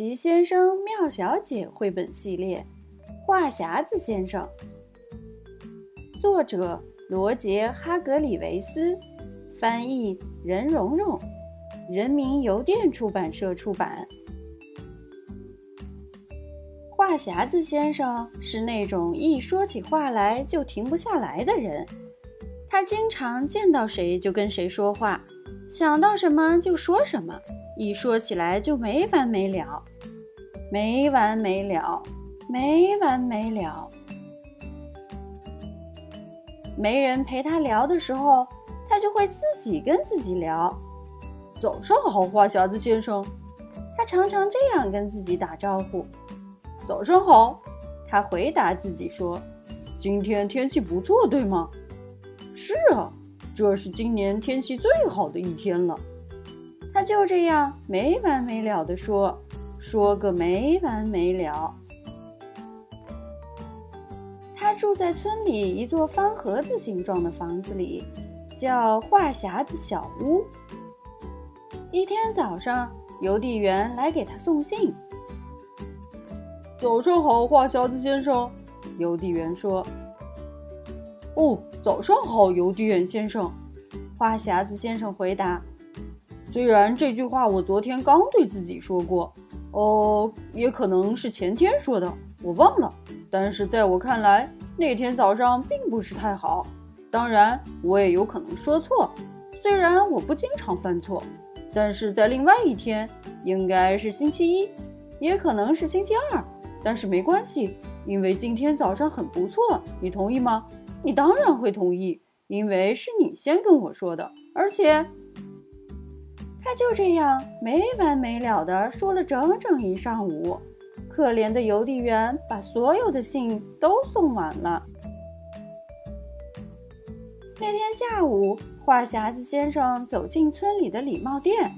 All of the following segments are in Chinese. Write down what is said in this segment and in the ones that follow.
奇先生妙小姐绘本系列《话匣子先生》，作者罗杰·哈格里维斯，翻译任蓉蓉，人民邮电出版社出版。话匣子先生是那种一说起话来就停不下来的人，他经常见到谁就跟谁说话，想到什么就说什么。一说起来就没完没了，没完没了，没完没了。没人陪他聊的时候，他就会自己跟自己聊。早上好，花匣子先生。他常常这样跟自己打招呼。早上好，他回答自己说：“今天天气不错，对吗？”“是啊，这是今年天气最好的一天了。”他就这样没完没了的说，说个没完没了。他住在村里一座方盒子形状的房子里，叫话匣子小屋。一天早上，邮递员来给他送信。早上好，话匣子先生。邮递员说：“哦，早上好，邮递员先生。”话匣子先生回答。虽然这句话我昨天刚对自己说过，哦，也可能是前天说的，我忘了。但是在我看来，那天早上并不是太好。当然，我也有可能说错。虽然我不经常犯错，但是在另外一天，应该是星期一，也可能是星期二。但是没关系，因为今天早上很不错。你同意吗？你当然会同意，因为是你先跟我说的，而且。他就这样没完没了地说了整整一上午，可怜的邮递员把所有的信都送完了。那天下午，话匣子先生走进村里的礼帽店。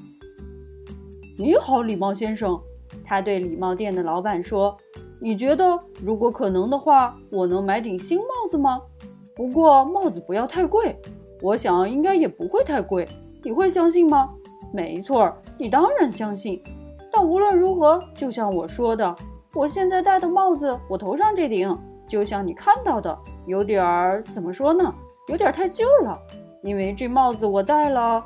“你好，礼帽先生。”他对礼帽店的老板说，“你觉得如果可能的话，我能买顶新帽子吗？不过帽子不要太贵，我想应该也不会太贵。你会相信吗？”没错，你当然相信。但无论如何，就像我说的，我现在戴的帽子，我头上这顶，就像你看到的，有点儿怎么说呢？有点太旧了。因为这帽子我戴了，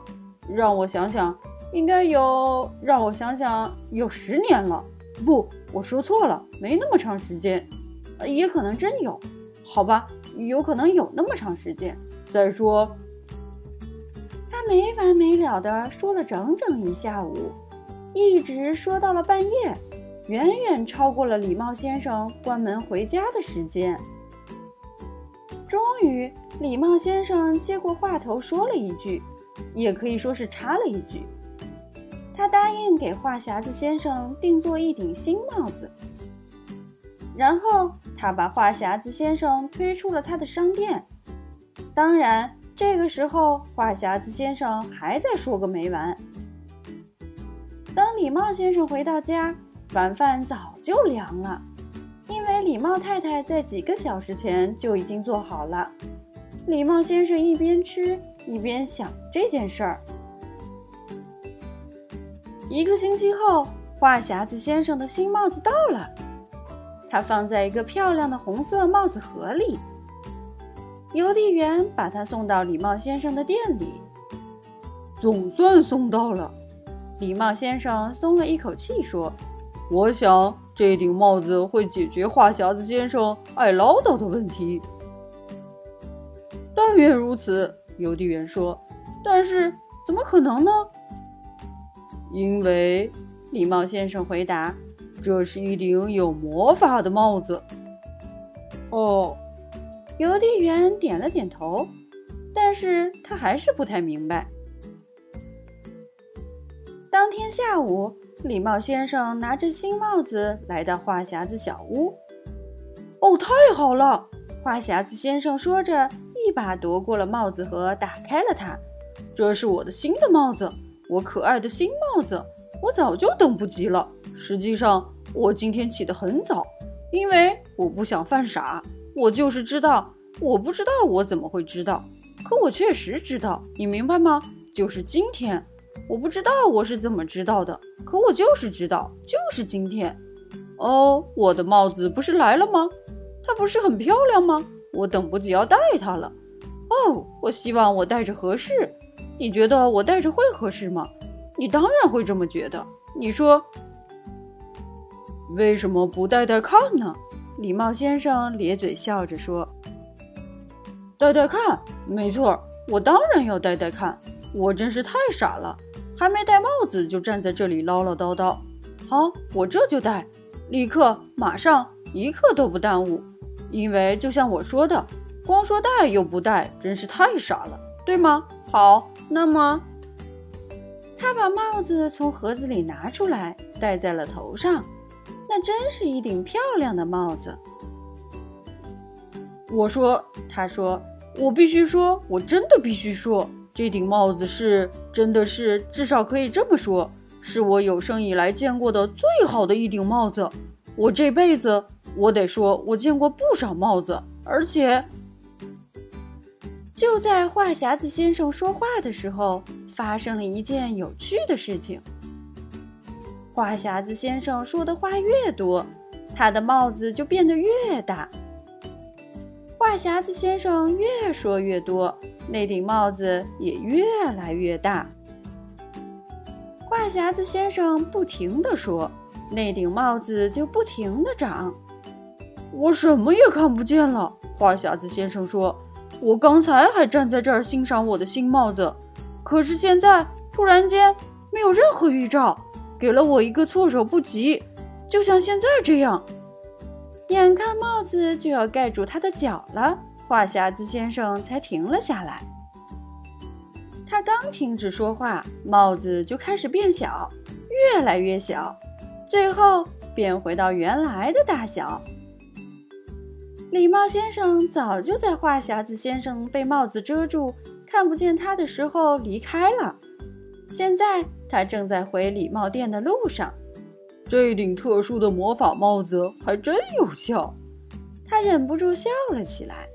让我想想，应该有，让我想想，有十年了。不，我说错了，没那么长时间，也可能真有。好吧，有可能有那么长时间。再说。没完没了的说了整整一下午，一直说到了半夜，远远超过了礼帽先生关门回家的时间。终于，礼帽先生接过话头说了一句，也可以说是插了一句：“他答应给话匣子先生定做一顶新帽子。”然后，他把话匣子先生推出了他的商店。当然。这个时候，话匣子先生还在说个没完。等礼帽先生回到家，晚饭早就凉了，因为礼帽太太在几个小时前就已经做好了。礼帽先生一边吃一边想这件事儿。一个星期后，话匣子先生的新帽子到了，他放在一个漂亮的红色帽子盒里。邮递员把他送到礼帽先生的店里，总算送到了。礼帽先生松了一口气，说：“我想这顶帽子会解决话匣子先生爱唠叨的问题。”但愿如此，邮递员说。但是怎么可能呢？因为礼帽先生回答：“这是一顶有魔法的帽子。”哦。邮递员点了点头，但是他还是不太明白。当天下午，礼帽先生拿着新帽子来到话匣子小屋。哦，太好了！话匣子先生说着，一把夺过了帽子盒，打开了它。这是我的新的帽子，我可爱的新帽子，我早就等不及了。实际上，我今天起得很早，因为我不想犯傻。我就是知道，我不知道我怎么会知道，可我确实知道，你明白吗？就是今天，我不知道我是怎么知道的，可我就是知道，就是今天。哦，我的帽子不是来了吗？它不是很漂亮吗？我等不及要戴它了。哦，我希望我戴着合适。你觉得我戴着会合适吗？你当然会这么觉得。你说，为什么不戴戴看呢？礼帽先生咧嘴笑着说：“戴戴看，没错，我当然要戴戴看。我真是太傻了，还没戴帽子就站在这里唠唠叨叨。好，我这就戴。”立刻，马上，一刻都不耽误，因为就像我说的，光说戴又不戴，真是太傻了，对吗？好，那么，他把帽子从盒子里拿出来，戴在了头上，那真是一顶漂亮的帽子。我说，他说，我必须说，我真的必须说，这顶帽子是，真的是，至少可以这么说。是我有生以来见过的最好的一顶帽子。我这辈子，我得说，我见过不少帽子，而且，就在话匣子先生说话的时候，发生了一件有趣的事情。话匣子先生说的话越多，他的帽子就变得越大。话匣子先生越说越多，那顶帽子也越来越大。话匣子先生不停地说：“那顶帽子就不停地长。”我什么也看不见了。话匣子先生说：“我刚才还站在这儿欣赏我的新帽子，可是现在突然间没有任何预兆，给了我一个措手不及，就像现在这样。眼看帽子就要盖住他的脚了，话匣子先生才停了下来。”他刚停止说话，帽子就开始变小，越来越小，最后变回到原来的大小。礼帽先生早就在话匣子先生被帽子遮住，看不见他的时候离开了。现在他正在回礼帽店的路上。这顶特殊的魔法帽子还真有效，他忍不住笑了起来。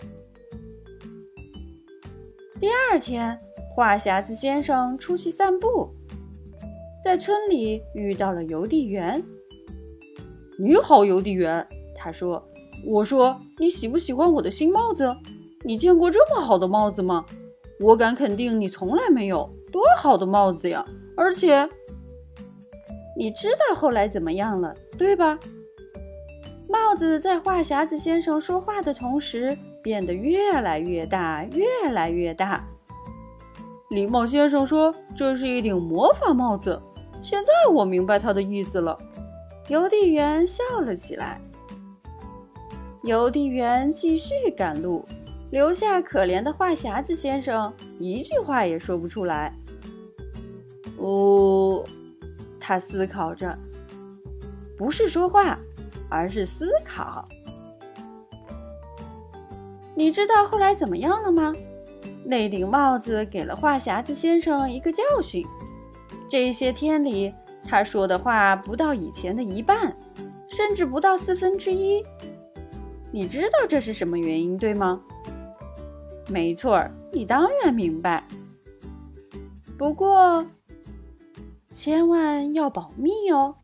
第二天。话匣子先生出去散步，在村里遇到了邮递员。“你好，邮递员。”他说。“我说，你喜不喜欢我的新帽子？你见过这么好的帽子吗？我敢肯定，你从来没有。多好的帽子呀！而且，你知道后来怎么样了，对吧？”帽子在话匣子先生说话的同时，变得越来越大，越来越大。礼帽先生说：“这是一顶魔法帽子。”现在我明白他的意思了。邮递员笑了起来。邮递员继续赶路，留下可怜的话匣子先生一句话也说不出来。哦，他思考着，不是说话，而是思考。你知道后来怎么样了吗？那顶帽子给了话匣子先生一个教训。这些天里，他说的话不到以前的一半，甚至不到四分之一。你知道这是什么原因，对吗？没错，你当然明白。不过，千万要保密哦。